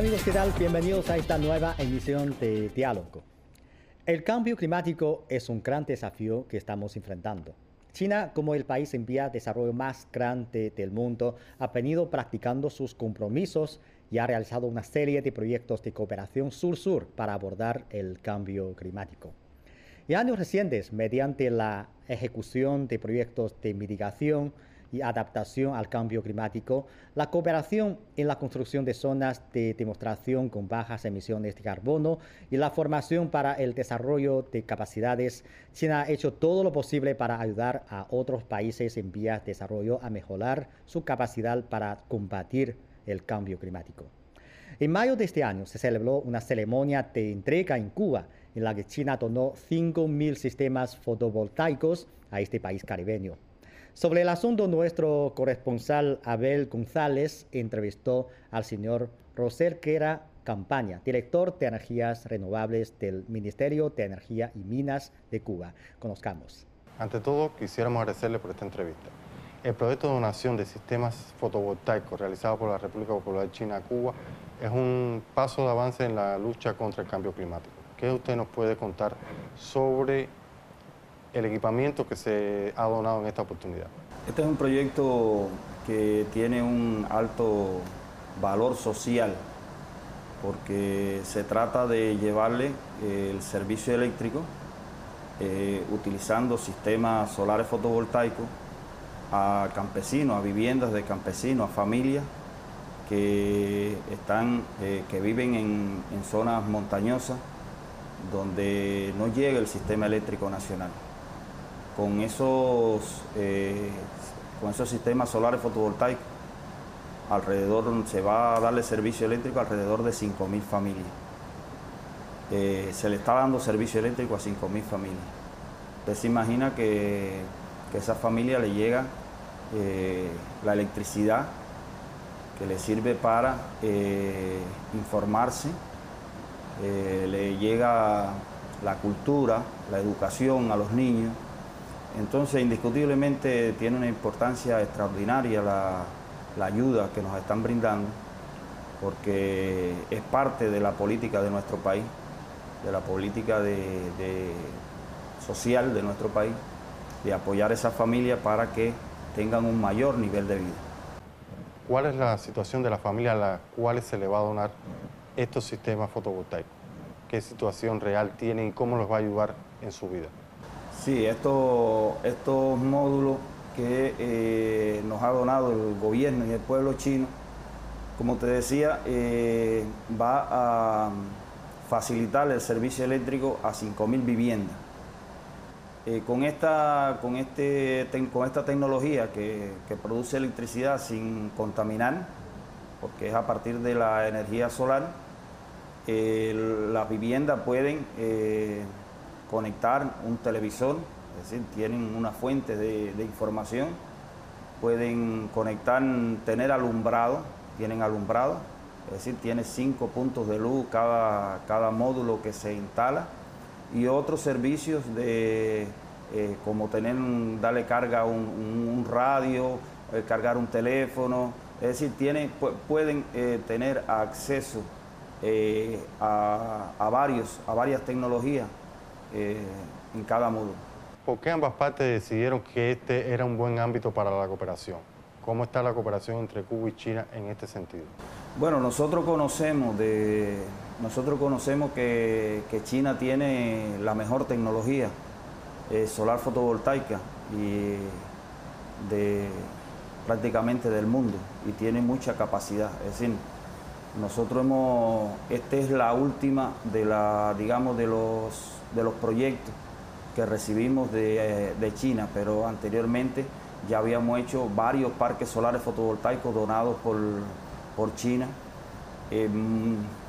Amigos, ¿qué tal? Bienvenidos a esta nueva emisión de Diálogo. El cambio climático es un gran desafío que estamos enfrentando. China, como el país en vía de desarrollo más grande del mundo, ha venido practicando sus compromisos y ha realizado una serie de proyectos de cooperación sur-sur para abordar el cambio climático. En años recientes, mediante la ejecución de proyectos de mitigación y adaptación al cambio climático, la cooperación en la construcción de zonas de demostración con bajas emisiones de carbono y la formación para el desarrollo de capacidades, China ha hecho todo lo posible para ayudar a otros países en vías de desarrollo a mejorar su capacidad para combatir el cambio climático. En mayo de este año se celebró una ceremonia de entrega en Cuba, en la que China donó 5.000 sistemas fotovoltaicos a este país caribeño. Sobre el asunto, nuestro corresponsal Abel González entrevistó al señor Rosel Quera Campaña, director de energías renovables del Ministerio de Energía y Minas de Cuba. Conozcamos. Ante todo, quisiéramos agradecerle por esta entrevista. El proyecto de donación de sistemas fotovoltaicos realizado por la República Popular China a Cuba es un paso de avance en la lucha contra el cambio climático. ¿Qué usted nos puede contar sobre el equipamiento que se ha donado en esta oportunidad? Este es un proyecto que tiene un alto valor social porque se trata de llevarle eh, el servicio eléctrico eh, utilizando sistemas solares fotovoltaicos a campesinos, a viviendas de campesinos, a familias que, están, eh, que viven en, en zonas montañosas donde no llega el sistema eléctrico nacional. Con esos, eh, con esos sistemas solares fotovoltaicos, alrededor se va a darle servicio eléctrico a alrededor de 5.000 familias. Eh, se le está dando servicio eléctrico a 5.000 familias. Usted se imagina que, que a esa familia le llega eh, la electricidad que le sirve para informarse, le llega la cultura, la educación a los niños, entonces, indiscutiblemente tiene una importancia extraordinaria la, ayuda que nos están brindando, porque es parte de la política de nuestro país, de la política social de nuestro país, de apoyar a esas familias para que tengan un mayor nivel de vida. ¿Cuál es la situación de la familia a la cual se le va a donar estos sistemas fotovoltaicos? ¿Qué situación real tienen y cómo los va a ayudar en su vida? Sí, estos, estos módulos que eh, nos ha donado el gobierno y el pueblo chino, como te decía, eh, va a facilitar el servicio eléctrico a 5.000 viviendas. Eh, con, esta, con, este, con esta tecnología que, produce electricidad sin contaminar, porque es a partir de la energía solar, las viviendas pueden conectar un televisor, es decir, tienen una fuente de, información, pueden conectar, tener alumbrado, tienen alumbrado, es decir, tiene cinco puntos de luz cada, cada módulo que se instala y otros servicios de eh, como tener darle carga a un, radio, eh, cargar un teléfono, es decir, tiene, pueden eh, tener acceso a, varios, a varias tecnologías eh, en cada módulo. ¿Por qué ambas partes decidieron que este era un buen ámbito para la cooperación? ¿Cómo está la cooperación entre Cuba y China en este sentido? Bueno, nosotros conocemos, de, nosotros conocemos que, China tiene la mejor tecnología eh, solar fotovoltaica y de prácticamente del mundo y tiene mucha capacidad. Es decir, nosotros hemos, esta es la última de la, digamos, de los de los proyectos que recibimos de, China, pero anteriormente ya habíamos hecho varios parques solares fotovoltaicos donados por, por China. Eh,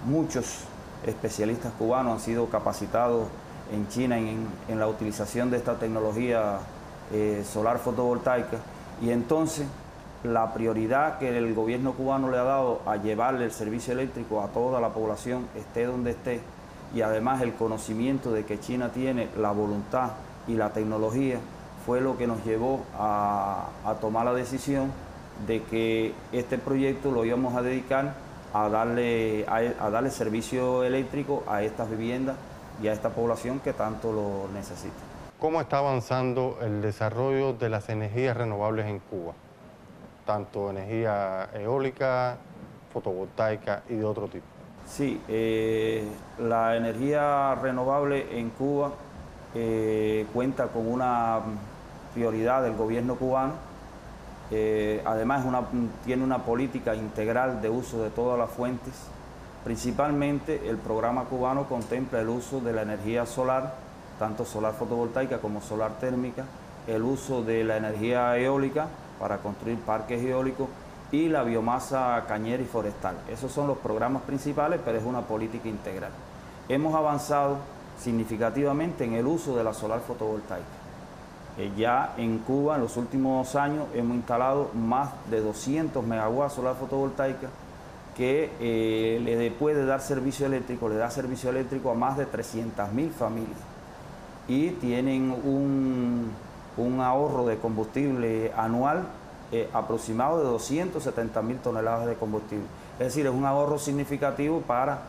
muchos especialistas cubanos han sido capacitados en China en, la utilización de esta tecnología eh, solar fotovoltaica y entonces la prioridad que el gobierno cubano le ha dado a llevarle el servicio eléctrico a toda la población, esté donde esté, y además el conocimiento de que China tiene la voluntad y la tecnología fue lo que nos llevó a, tomar la decisión de que este proyecto lo íbamos a dedicar a darle, a, darle servicio eléctrico a estas viviendas y a esta población que tanto lo necesita. ¿Cómo está avanzando el desarrollo de las energías renovables en Cuba? Tanto energía eólica, fotovoltaica y de otro tipo. Sí, eh, la energía renovable en Cuba eh, cuenta con una prioridad del gobierno cubano. Eh, además tiene una política integral de uso de todas las fuentes. Principalmente el programa cubano contempla el uso de la energía solar, tanto solar fotovoltaica como solar térmica, el uso de la energía eólica para construir parques eólicos y la biomasa cañera y forestal. Esos son los programas principales, pero es una política integral. Hemos avanzado significativamente en el uso de la solar fotovoltaica. Eh, ya en Cuba en los últimos años hemos instalado más de 200 megawatts solar fotovoltaica que eh, le puede dar servicio eléctrico, le da servicio eléctrico a más de 300.000 familias y tienen un, un ahorro de combustible anual eh, aproximado de 270 mil toneladas de combustible. Es decir, es un ahorro significativo para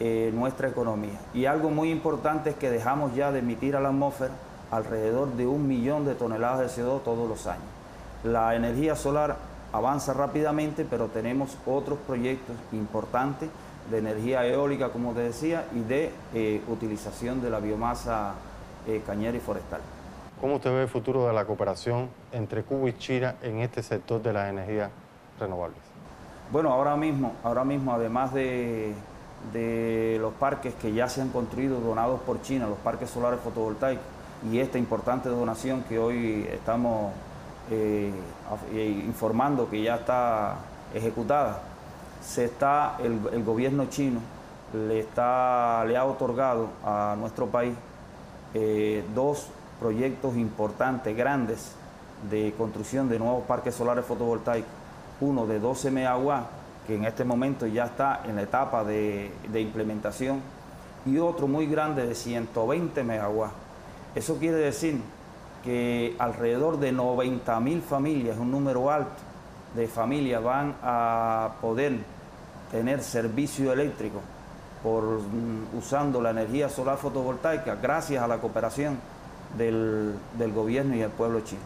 eh, nuestra economía. Y algo muy importante es que dejamos ya de emitir a la atmósfera alrededor de un millón de toneladas de CO2 todos los años. La energía solar avanza rápidamente, pero tenemos otros proyectos importantes de energía eólica, como te decía, y de eh, utilización de la biomasa cañera y forestal. ¿Cómo usted ve el futuro de la cooperación entre Cuba y China en este sector de las energías renovables? Bueno, ahora mismo, ahora mismo además de, los parques que ya se han construido donados por China, los parques solares fotovoltaicos, y esta importante donación que hoy estamos eh, eh, informando que ya está ejecutada, se está, el, gobierno chino le, está, le ha otorgado a nuestro país eh, dos proyectos importantes, grandes, de construcción de nuevos parques solares fotovoltaicos. Uno de 12 megawatts, que en este momento ya está en la etapa de, implementación, y otro muy grande de 120 megawatts. Eso quiere decir que alrededor de 90 mil familias, un número alto de familias, van a poder tener servicio eléctrico por, mm, usando la energía solar fotovoltaica gracias a la cooperación del, del gobierno y el pueblo chino.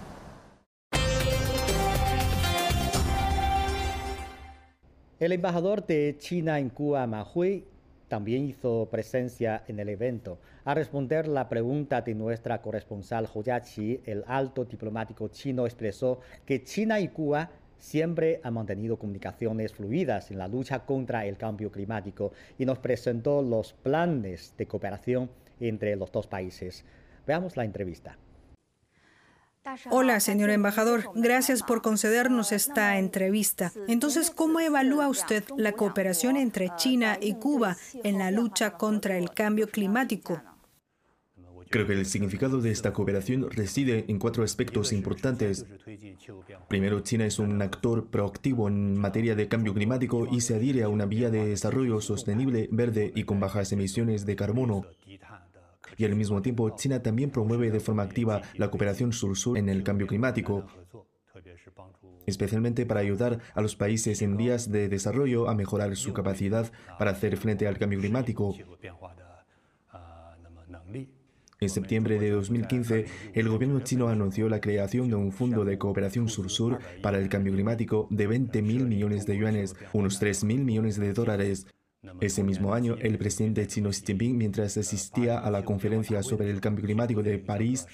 El embajador de China en Cuba, Ma Hui, también hizo presencia en el evento. A responder la pregunta de nuestra corresponsal Hoyachi, el alto diplomático chino expresó que China y Cuba siempre han mantenido comunicaciones fluidas en la lucha contra el cambio climático y nos presentó los planes de cooperación entre los dos países. Veamos la entrevista. Hola, señor embajador. Gracias por concedernos esta entrevista. Entonces, ¿cómo evalúa usted la cooperación entre China y Cuba en la lucha contra el cambio climático? Creo que el significado de esta cooperación reside en cuatro aspectos importantes. Primero, China es un actor proactivo en materia de cambio climático y se adhiere a una vía de desarrollo sostenible, verde y con bajas emisiones de carbono y al mismo tiempo China también promueve de forma activa la cooperación sur-sur en el cambio climático, especialmente para ayudar a los países en vías de desarrollo a mejorar su capacidad para hacer frente al cambio climático. En septiembre de 2015, el gobierno chino anunció la creación de un fondo de cooperación sur-sur para el cambio climático de 20 mil millones de yuanes, unos 3 mil millones de dólares, ese mismo año, el presidente chino Xi Jinping, mientras asistía a la conferencia sobre el cambio climático de París,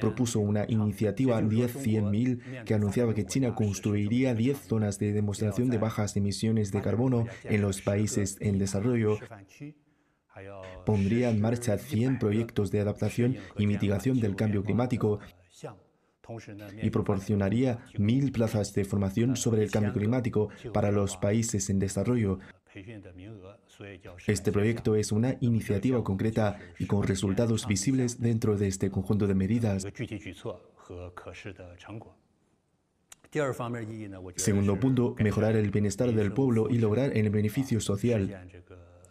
propuso una iniciativa 10-100.000 que anunciaba que China construiría 10 zonas de demostración de bajas emisiones de carbono en los países en desarrollo pondría en marcha 100 proyectos de adaptación y mitigación del cambio climático y proporcionaría mil plazas de formación sobre el cambio climático para los países en desarrollo, este proyecto es una iniciativa concreta y con resultados visibles dentro de este conjunto de medidas. Segundo punto, mejorar el bienestar del pueblo y lograr el beneficio social.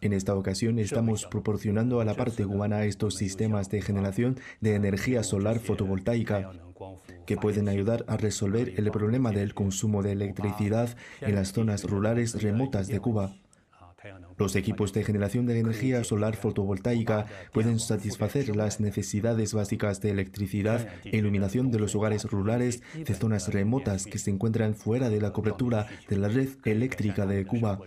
En esta ocasión estamos proporcionando a la parte cubana estos sistemas de generación de energía solar fotovoltaica que pueden ayudar a resolver el problema del consumo de electricidad en las zonas rurales remotas de Cuba. Los equipos de generación de energía solar fotovoltaica pueden satisfacer las necesidades básicas de electricidad e iluminación de los hogares rurales de zonas remotas que se encuentran fuera de la cobertura de la red eléctrica de Cuba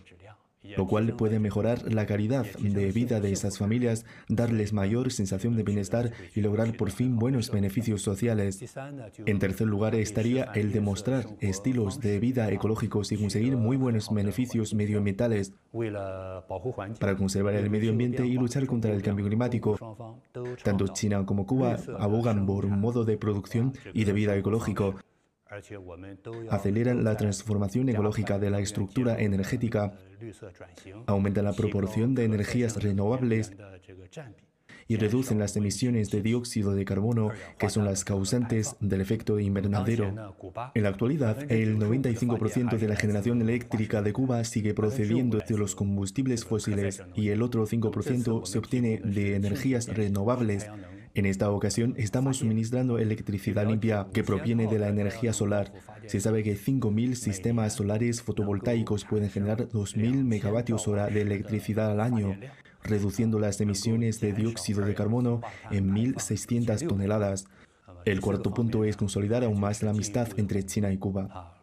lo cual puede mejorar la calidad de vida de esas familias, darles mayor sensación de bienestar y lograr por fin buenos beneficios sociales. En tercer lugar estaría el demostrar estilos de vida ecológicos y conseguir muy buenos beneficios medioambientales para conservar el medio ambiente y luchar contra el cambio climático. Tanto China como Cuba abogan por un modo de producción y de vida ecológico aceleran la transformación ecológica de la estructura energética, aumentan la proporción de energías renovables y reducen las emisiones de dióxido de carbono que son las causantes del efecto invernadero. En la actualidad, el 95% de la generación eléctrica de Cuba sigue procediendo de los combustibles fósiles y el otro 5% se obtiene de energías renovables en esta ocasión estamos suministrando electricidad limpia que proviene de la energía solar. Se sabe que 5.000 sistemas solares fotovoltaicos pueden generar 2.000 megavatios hora de electricidad al año, reduciendo las emisiones de dióxido de carbono en 1.600 toneladas. El cuarto punto es consolidar aún más la amistad entre China y Cuba.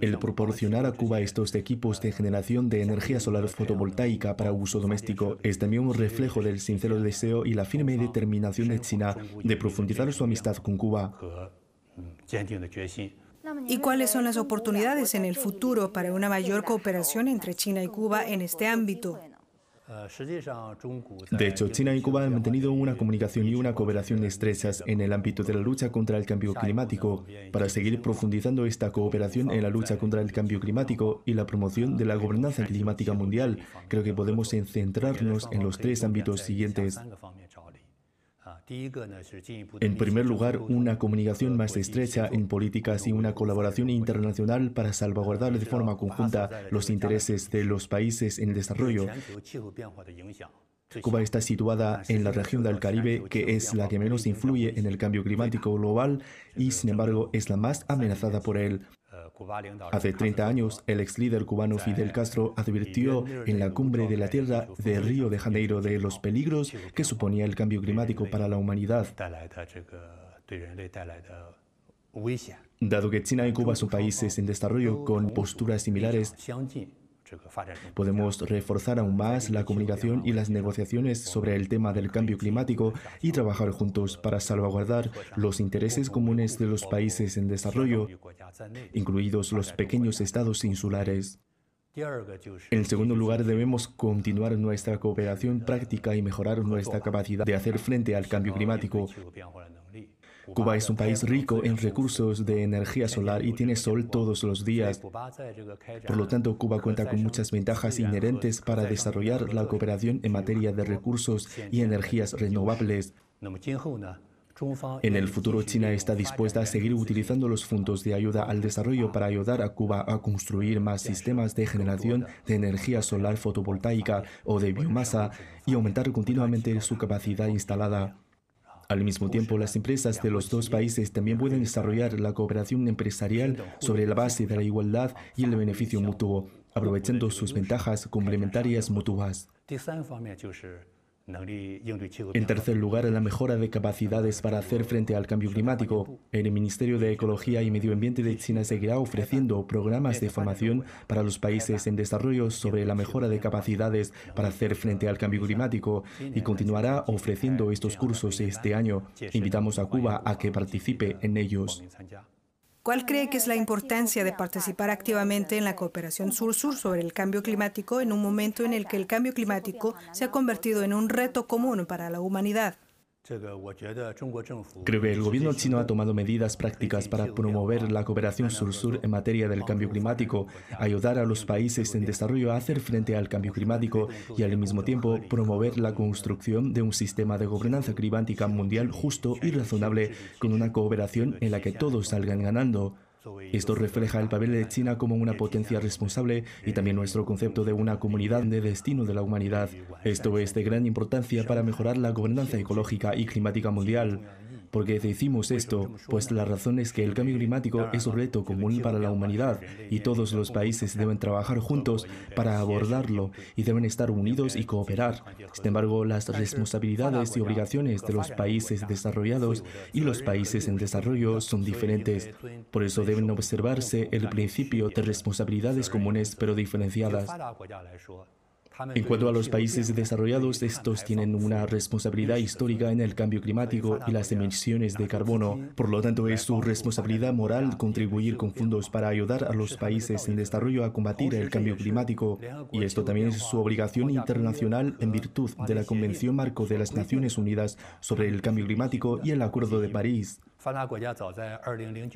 El proporcionar a Cuba estos equipos de generación de energía solar fotovoltaica para uso doméstico es también un reflejo del sincero deseo y la firme determinación de China de profundizar su amistad con Cuba. ¿Y cuáles son las oportunidades en el futuro para una mayor cooperación entre China y Cuba en este ámbito? De hecho, China y Cuba han mantenido una comunicación y una cooperación estrechas en el ámbito de la lucha contra el cambio climático, para seguir profundizando esta cooperación en la lucha contra el cambio climático y la promoción de la gobernanza climática mundial. Creo que podemos centrarnos en los tres ámbitos siguientes. En primer lugar, una comunicación más estrecha en políticas y una colaboración internacional para salvaguardar de forma conjunta los intereses de los países en desarrollo. Cuba está situada en la región del Caribe, que es la que menos influye en el cambio climático global y, sin embargo, es la más amenazada por él. Hace 30 años, el ex líder cubano Fidel Castro advirtió en la cumbre de la Tierra de Río de Janeiro de los peligros que suponía el cambio climático para la humanidad. Dado que China y Cuba son países en desarrollo con posturas similares, Podemos reforzar aún más la comunicación y las negociaciones sobre el tema del cambio climático y trabajar juntos para salvaguardar los intereses comunes de los países en desarrollo, incluidos los pequeños estados insulares. En segundo lugar, debemos continuar nuestra cooperación práctica y mejorar nuestra capacidad de hacer frente al cambio climático. Cuba es un país rico en recursos de energía solar y tiene sol todos los días. Por lo tanto, Cuba cuenta con muchas ventajas inherentes para desarrollar la cooperación en materia de recursos y energías renovables. En el futuro, China está dispuesta a seguir utilizando los fondos de ayuda al desarrollo para ayudar a Cuba a construir más sistemas de generación de energía solar fotovoltaica o de biomasa y aumentar continuamente su capacidad instalada. Al mismo tiempo, las empresas de los dos países también pueden desarrollar la cooperación empresarial sobre la base de la igualdad y el beneficio mutuo, aprovechando sus ventajas complementarias mutuas. En tercer lugar, la mejora de capacidades para hacer frente al cambio climático. El Ministerio de Ecología y Medio Ambiente de China seguirá ofreciendo programas de formación para los países en desarrollo sobre la mejora de capacidades para hacer frente al cambio climático y continuará ofreciendo estos cursos este año. Invitamos a Cuba a que participe en ellos. ¿Cuál cree que es la importancia de participar activamente en la cooperación sur-sur sobre el cambio climático en un momento en el que el cambio climático se ha convertido en un reto común para la humanidad? Creo que el gobierno chino ha tomado medidas prácticas para promover la cooperación sur-sur en materia del cambio climático, ayudar a los países en desarrollo a hacer frente al cambio climático y al mismo tiempo promover la construcción de un sistema de gobernanza climática mundial justo y razonable con una cooperación en la que todos salgan ganando. Esto refleja el papel de China como una potencia responsable y también nuestro concepto de una comunidad de destino de la humanidad. Esto es de gran importancia para mejorar la gobernanza ecológica y climática mundial. ¿Por qué decimos esto? Pues la razón es que el cambio climático es un reto común para la humanidad y todos los países deben trabajar juntos para abordarlo y deben estar unidos y cooperar. Sin embargo, las responsabilidades y obligaciones de los países desarrollados y los países en desarrollo son diferentes. Por eso deben observarse el principio de responsabilidades comunes pero diferenciadas. En cuanto a los países desarrollados, estos tienen una responsabilidad histórica en el cambio climático y las emisiones de carbono. Por lo tanto, es su responsabilidad moral contribuir con fondos para ayudar a los países en desarrollo a combatir el cambio climático. Y esto también es su obligación internacional en virtud de la Convención Marco de las Naciones Unidas sobre el Cambio Climático y el Acuerdo de París.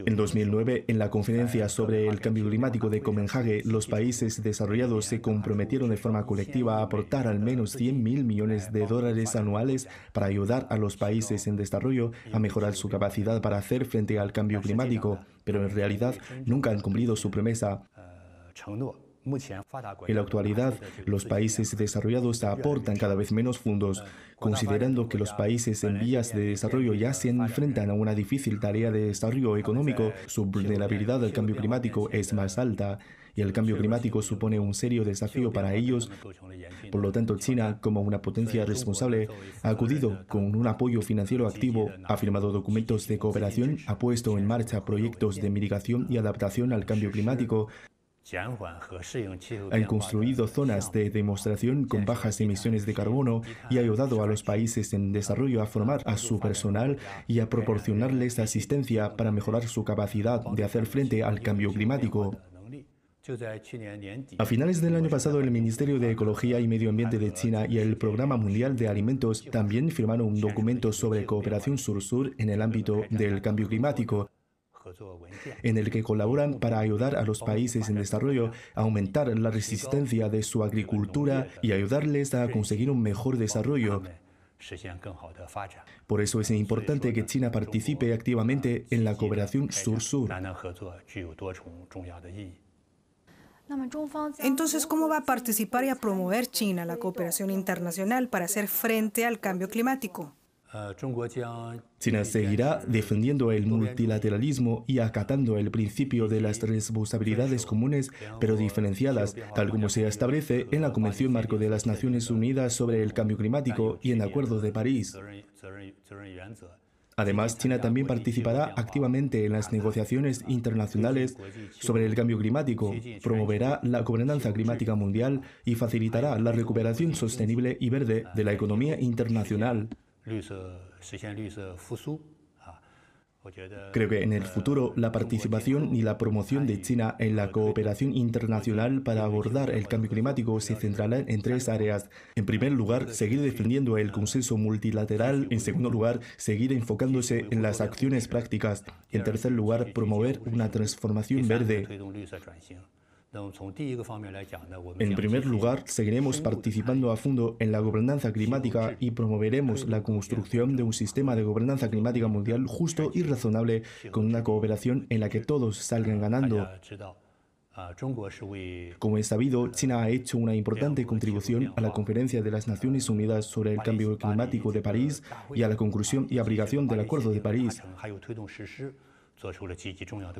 En 2009, en la conferencia sobre el cambio climático de Copenhague, los países desarrollados se comprometieron de forma colectiva a aportar al menos 100.000 millones de dólares anuales para ayudar a los países en desarrollo a mejorar su capacidad para hacer frente al cambio climático, pero en realidad nunca han cumplido su promesa. En la actualidad, los países desarrollados aportan cada vez menos fondos, considerando que los países en vías de desarrollo ya se enfrentan a una difícil tarea de desarrollo económico, su vulnerabilidad al cambio climático es más alta y el cambio climático supone un serio desafío para ellos. Por lo tanto, China, como una potencia responsable, ha acudido con un apoyo financiero activo, ha firmado documentos de cooperación, ha puesto en marcha proyectos de mitigación y adaptación al cambio climático, han construido zonas de demostración con bajas emisiones de carbono y ha ayudado a los países en desarrollo a formar a su personal y a proporcionarles asistencia para mejorar su capacidad de hacer frente al cambio climático. A finales del año pasado, el Ministerio de Ecología y Medio Ambiente de China y el Programa Mundial de Alimentos también firmaron un documento sobre cooperación sur-sur en el ámbito del cambio climático en el que colaboran para ayudar a los países en desarrollo a aumentar la resistencia de su agricultura y ayudarles a conseguir un mejor desarrollo. Por eso es importante que China participe activamente en la cooperación sur-sur. Entonces, ¿cómo va a participar y a promover China la cooperación internacional para hacer frente al cambio climático? China seguirá defendiendo el multilateralismo y acatando el principio de las responsabilidades comunes pero diferenciadas, tal como se establece en la Convención Marco de las Naciones Unidas sobre el Cambio Climático y en el Acuerdo de París. Además, China también participará activamente en las negociaciones internacionales sobre el cambio climático, promoverá la gobernanza climática mundial y facilitará la recuperación sostenible y verde de la economía internacional. Creo que en el futuro la participación y la promoción de China en la cooperación internacional para abordar el cambio climático se centrarán en tres áreas. En primer lugar, seguir defendiendo el consenso multilateral. En segundo lugar, seguir enfocándose en las acciones prácticas. En tercer lugar, promover una transformación verde. En primer lugar, seguiremos participando a fondo en la gobernanza climática y promoveremos la construcción de un sistema de gobernanza climática mundial justo y razonable con una cooperación en la que todos salgan ganando. Como es sabido, China ha hecho una importante contribución a la Conferencia de las Naciones Unidas sobre el Cambio Climático de París y a la conclusión y aplicación del Acuerdo de París.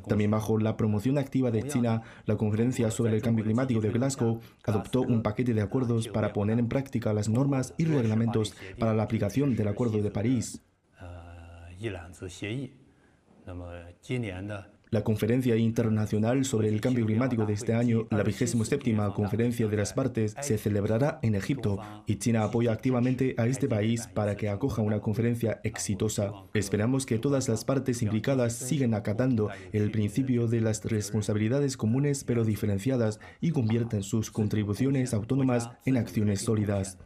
También bajo la promoción activa de China, la Conferencia sobre el Cambio Climático de Glasgow adoptó un paquete de acuerdos para poner en práctica las normas y reglamentos para la aplicación del Acuerdo de París. La Conferencia Internacional sobre el Cambio Climático de este año, la 27 Conferencia de las Partes, se celebrará en Egipto y China apoya activamente a este país para que acoja una conferencia exitosa. Esperamos que todas las partes implicadas sigan acatando el principio de las responsabilidades comunes pero diferenciadas y conviertan sus contribuciones autónomas en acciones sólidas.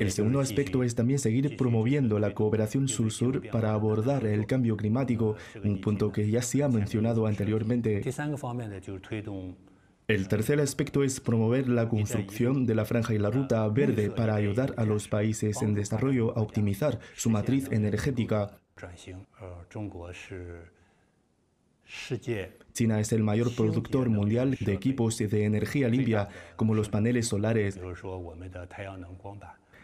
El segundo aspecto es también seguir promoviendo la cooperación sur-sur para abordar el cambio climático, un punto que ya se ha mencionado anteriormente. El tercer aspecto es promover la construcción de la franja y la ruta verde para ayudar a los países en desarrollo a optimizar su matriz energética. China es el mayor productor mundial de equipos de energía limpia, como los paneles solares.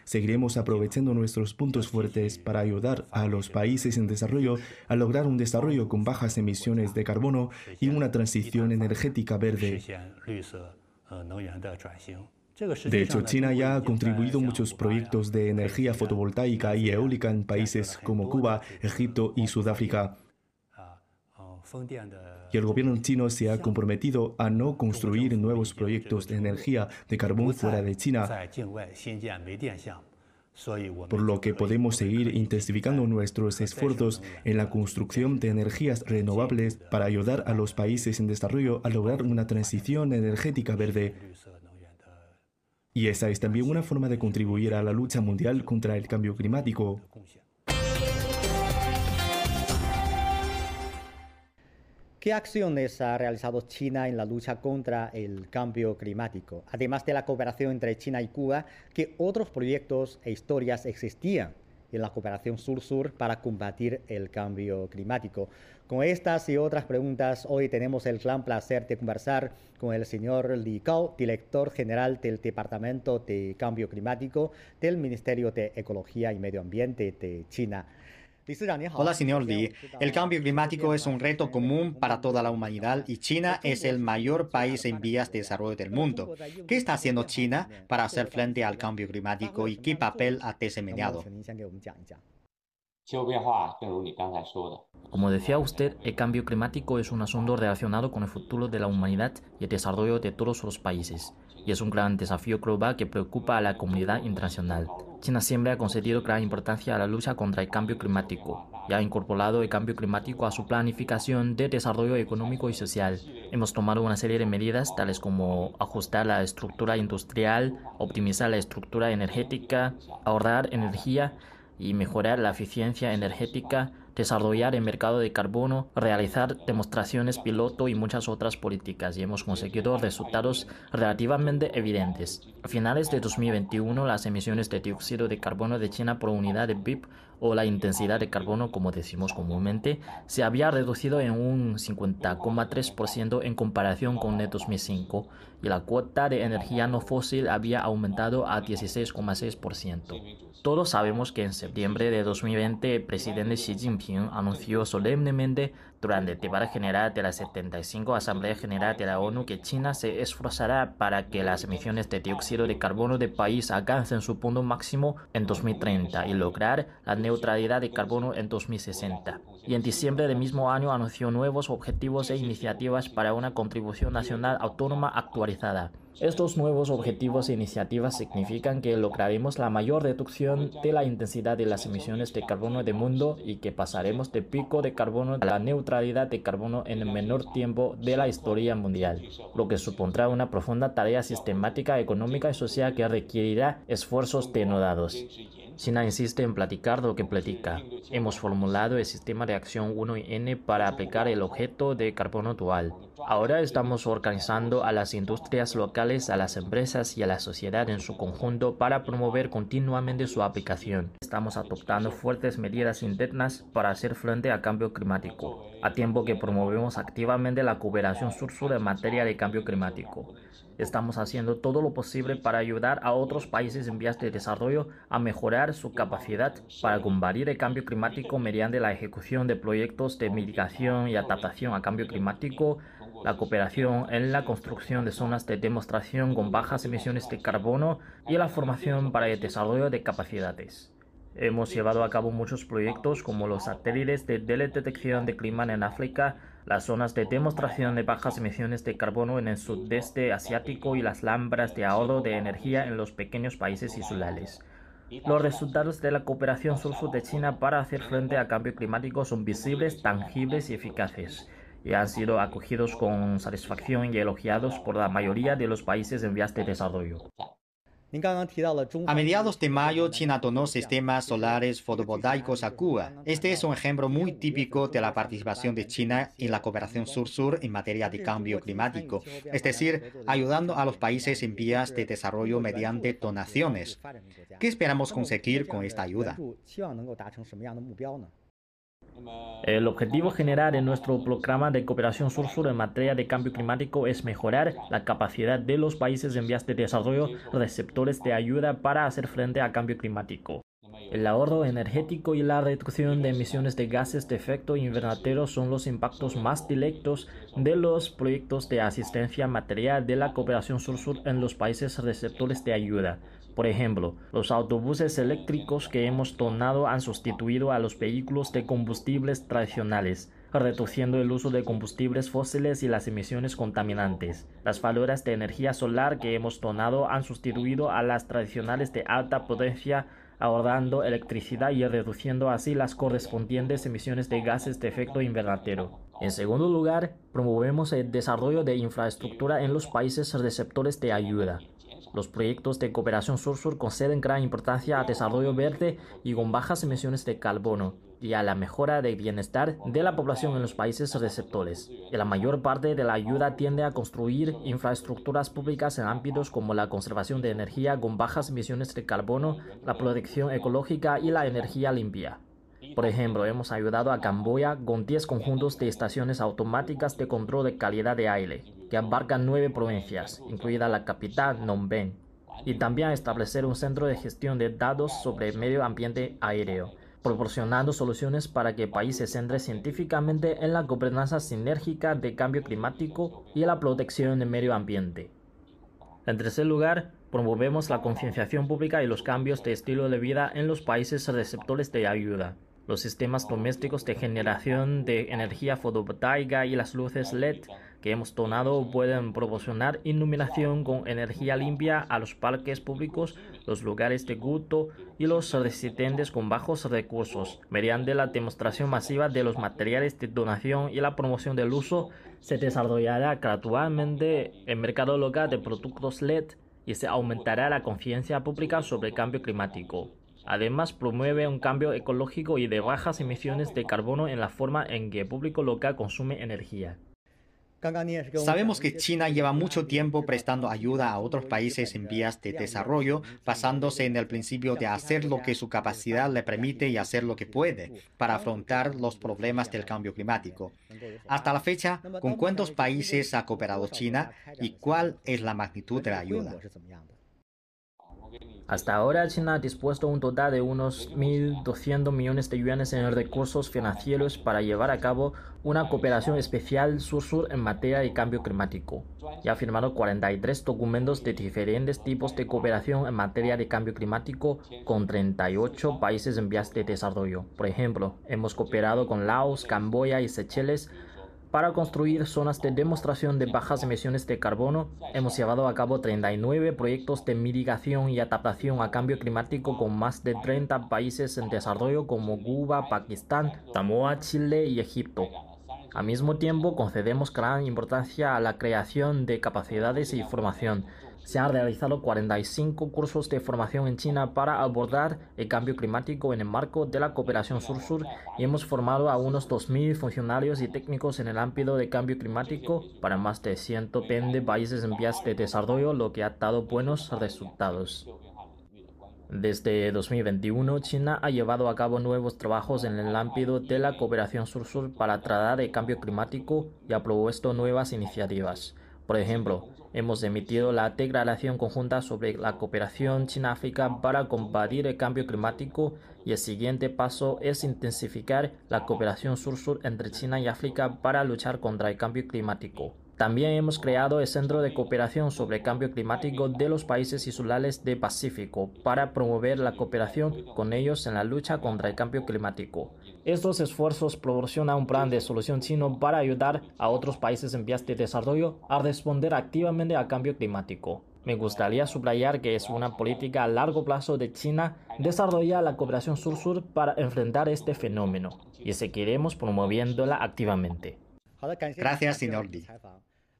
Seguiremos aprovechando nuestros puntos fuertes para ayudar a los países en desarrollo a lograr un desarrollo con bajas emisiones de carbono y una transición energética verde. De hecho, China ya ha contribuido muchos proyectos de energía fotovoltaica y eólica en países como Cuba, Egipto y Sudáfrica. Y el gobierno chino se ha comprometido a no construir nuevos proyectos de energía de carbón fuera de China, por lo que podemos seguir intensificando nuestros esfuerzos en la construcción de energías renovables para ayudar a los países en desarrollo a lograr una transición energética verde. Y esa es también una forma de contribuir a la lucha mundial contra el cambio climático. ¿Qué acciones ha realizado China en la lucha contra el cambio climático? Además de la cooperación entre China y Cuba, ¿qué otros proyectos e historias existían en la cooperación sur-sur para combatir el cambio climático? Con estas y otras preguntas, hoy tenemos el gran placer de conversar con el señor Li Gao, director general del Departamento de Cambio Climático del Ministerio de Ecología y Medio Ambiente de China. Hola, señor Li. El cambio climático es un reto común para toda la humanidad y China es el mayor país en vías de desarrollo del mundo. ¿Qué está haciendo China para hacer frente al cambio climático y qué papel ha desempeñado? Como decía usted, el cambio climático es un asunto relacionado con el futuro de la humanidad y el desarrollo de todos los países, y es un gran desafío global que preocupa a la comunidad internacional. China siempre ha concedido gran importancia a la lucha contra el cambio climático y ha incorporado el cambio climático a su planificación de desarrollo económico y social. Hemos tomado una serie de medidas tales como ajustar la estructura industrial, optimizar la estructura energética, ahorrar energía y mejorar la eficiencia energética, desarrollar el mercado de carbono, realizar demostraciones piloto y muchas otras políticas y hemos conseguido resultados relativamente evidentes. A finales de 2021, las emisiones de dióxido de carbono de China por unidad de PIB o la intensidad de carbono, como decimos comúnmente, se había reducido en un 50,3% en comparación con el 2005 y la cuota de energía no fósil había aumentado a 16,6%. Todos sabemos que en septiembre de 2020 el presidente Xi Jinping anunció solemnemente durante el debate general de la 75 Asamblea General de la ONU que China se esforzará para que las emisiones de dióxido de carbono del país alcancen su punto máximo en 2030 y lograr la neutralidad de carbono en 2060. Y en diciembre del mismo año anunció nuevos objetivos e iniciativas para una contribución nacional autónoma actualizada. Estos nuevos objetivos e iniciativas significan que lograremos la mayor reducción de la intensidad de las emisiones de carbono del mundo y que pasaremos del pico de carbono a la neutralidad de carbono en el menor tiempo de la historia mundial, lo que supondrá una profunda tarea sistemática, económica y social que requerirá esfuerzos denodados. China insiste en platicar lo que platica. Hemos formulado el sistema de acción 1N para aplicar el objeto de carbono dual. Ahora estamos organizando a las industrias locales, a las empresas y a la sociedad en su conjunto para promover continuamente su aplicación. Estamos adoptando fuertes medidas internas para hacer frente al cambio climático, a tiempo que promovemos activamente la cooperación sur-sur en materia de cambio climático. Estamos haciendo todo lo posible para ayudar a otros países en vías de desarrollo a mejorar su capacidad para combatir el cambio climático mediante la ejecución de proyectos de mitigación y adaptación al cambio climático, la cooperación en la construcción de zonas de demostración con bajas emisiones de carbono y la formación para el desarrollo de capacidades. Hemos llevado a cabo muchos proyectos como los satélites de detección de clima en África, las zonas de demostración de bajas emisiones de carbono en el sudeste asiático y las lámparas de ahorro de energía en los pequeños países insulares. Los resultados de la cooperación sur-sur de China para hacer frente al cambio climático son visibles, tangibles y eficaces y han sido acogidos con satisfacción y elogiados por la mayoría de los países en vías de desarrollo. A mediados de mayo, China donó sistemas solares fotovoltaicos a Cuba. Este es un ejemplo muy típico de la participación de China en la cooperación sur-sur en materia de cambio climático, es decir, ayudando a los países en vías de desarrollo mediante donaciones. ¿Qué esperamos conseguir con esta ayuda? El objetivo general de nuestro programa de cooperación sur-sur en materia de cambio climático es mejorar la capacidad de los países en vías de desarrollo receptores de ayuda para hacer frente al cambio climático. El ahorro energético y la reducción de emisiones de gases de efecto invernadero son los impactos más directos de los proyectos de asistencia material de la cooperación sur-sur en los países receptores de ayuda. Por ejemplo, los autobuses eléctricos que hemos donado han sustituido a los vehículos de combustibles tradicionales reduciendo el uso de combustibles fósiles y las emisiones contaminantes. Las valores de energía solar que hemos donado han sustituido a las tradicionales de alta potencia ahorrando electricidad y reduciendo así las correspondientes emisiones de gases de efecto invernadero. En segundo lugar, promovemos el desarrollo de infraestructura en los países receptores de ayuda. Los proyectos de cooperación sur-sur conceden gran importancia al desarrollo verde y con bajas emisiones de carbono y a la mejora del bienestar de la población en los países receptores. Y la mayor parte de la ayuda tiende a construir infraestructuras públicas en ámbitos como la conservación de energía con bajas emisiones de carbono, la protección ecológica y la energía limpia. Por ejemplo, hemos ayudado a Camboya con 10 conjuntos de estaciones automáticas de control de calidad de aire, que abarcan nueve provincias, incluida la capital, Phnom Penh, y también a establecer un centro de gestión de datos sobre el medio ambiente aéreo, proporcionando soluciones para que el país se centre científicamente en la gobernanza sinérgica de cambio climático y la protección del medio ambiente. En tercer lugar, promovemos la concienciación pública y los cambios de estilo de vida en los países receptores de ayuda. Los sistemas domésticos de generación de energía fotovoltaica y las luces LED que hemos donado pueden proporcionar iluminación con energía limpia a los parques públicos, los lugares de culto y los residentes con bajos recursos. Mediante la demostración masiva de los materiales de donación y la promoción del uso, se desarrollará gradualmente el mercado local de productos LED y se aumentará la conciencia pública sobre el cambio climático. Además, promueve un cambio ecológico y de bajas emisiones de carbono en la forma en que el público local consume energía. Sabemos que China lleva mucho tiempo prestando ayuda a otros países en vías de desarrollo, basándose en el principio de hacer lo que su capacidad le permite y hacer lo que puede para afrontar los problemas del cambio climático. Hasta la fecha, ¿con cuántos países ha cooperado China y cuál es la magnitud de la ayuda? Hasta ahora, China ha dispuesto un total de unos 1.200 millones de yuanes en recursos financieros para llevar a cabo una cooperación especial sur-sur en materia de cambio climático y ha firmado 43 documentos de diferentes tipos de cooperación en materia de cambio climático con 38 países en vías de desarrollo. Por ejemplo, hemos cooperado con Laos, Camboya y Seychelles para construir zonas de demostración de bajas emisiones de carbono, hemos llevado a cabo 39 proyectos de mitigación y adaptación a cambio climático con más de 30 países en desarrollo como Cuba, Pakistán, Samoa, Chile y Egipto. Al mismo tiempo, concedemos gran importancia a la creación de capacidades y formación. Se han realizado 45 cursos de formación en China para abordar el cambio climático en el marco de la cooperación sur-sur y hemos formado a unos 2.000 funcionarios y técnicos en el ámbito de cambio climático para más de 120 países en vías de desarrollo, lo que ha dado buenos resultados. Desde 2021, China ha llevado a cabo nuevos trabajos en el ámbito de la cooperación sur-sur para tratar el cambio climático y ha propuesto nuevas iniciativas. Por ejemplo, hemos emitido la Declaración Conjunta sobre la Cooperación China-África para combatir el cambio climático y el siguiente paso es intensificar la cooperación sur-sur entre China y África para luchar contra el cambio climático. También hemos creado el Centro de Cooperación sobre Cambio Climático de los países insulares del Pacífico para promover la cooperación con ellos en la lucha contra el cambio climático. Estos esfuerzos proporcionan un plan de solución chino para ayudar a otros países en vías de desarrollo a responder activamente al cambio climático. Me gustaría subrayar que es una política a largo plazo de China desarrollar la cooperación sur-sur para enfrentar este fenómeno y seguiremos promoviéndola activamente. Gracias, señor Li.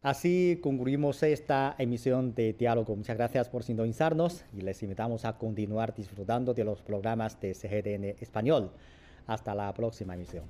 Así concluimos esta emisión de Diálogo. Muchas gracias por sintonizarnos y les invitamos a continuar disfrutando de los programas de CGTN Español. Hasta la próxima emisión.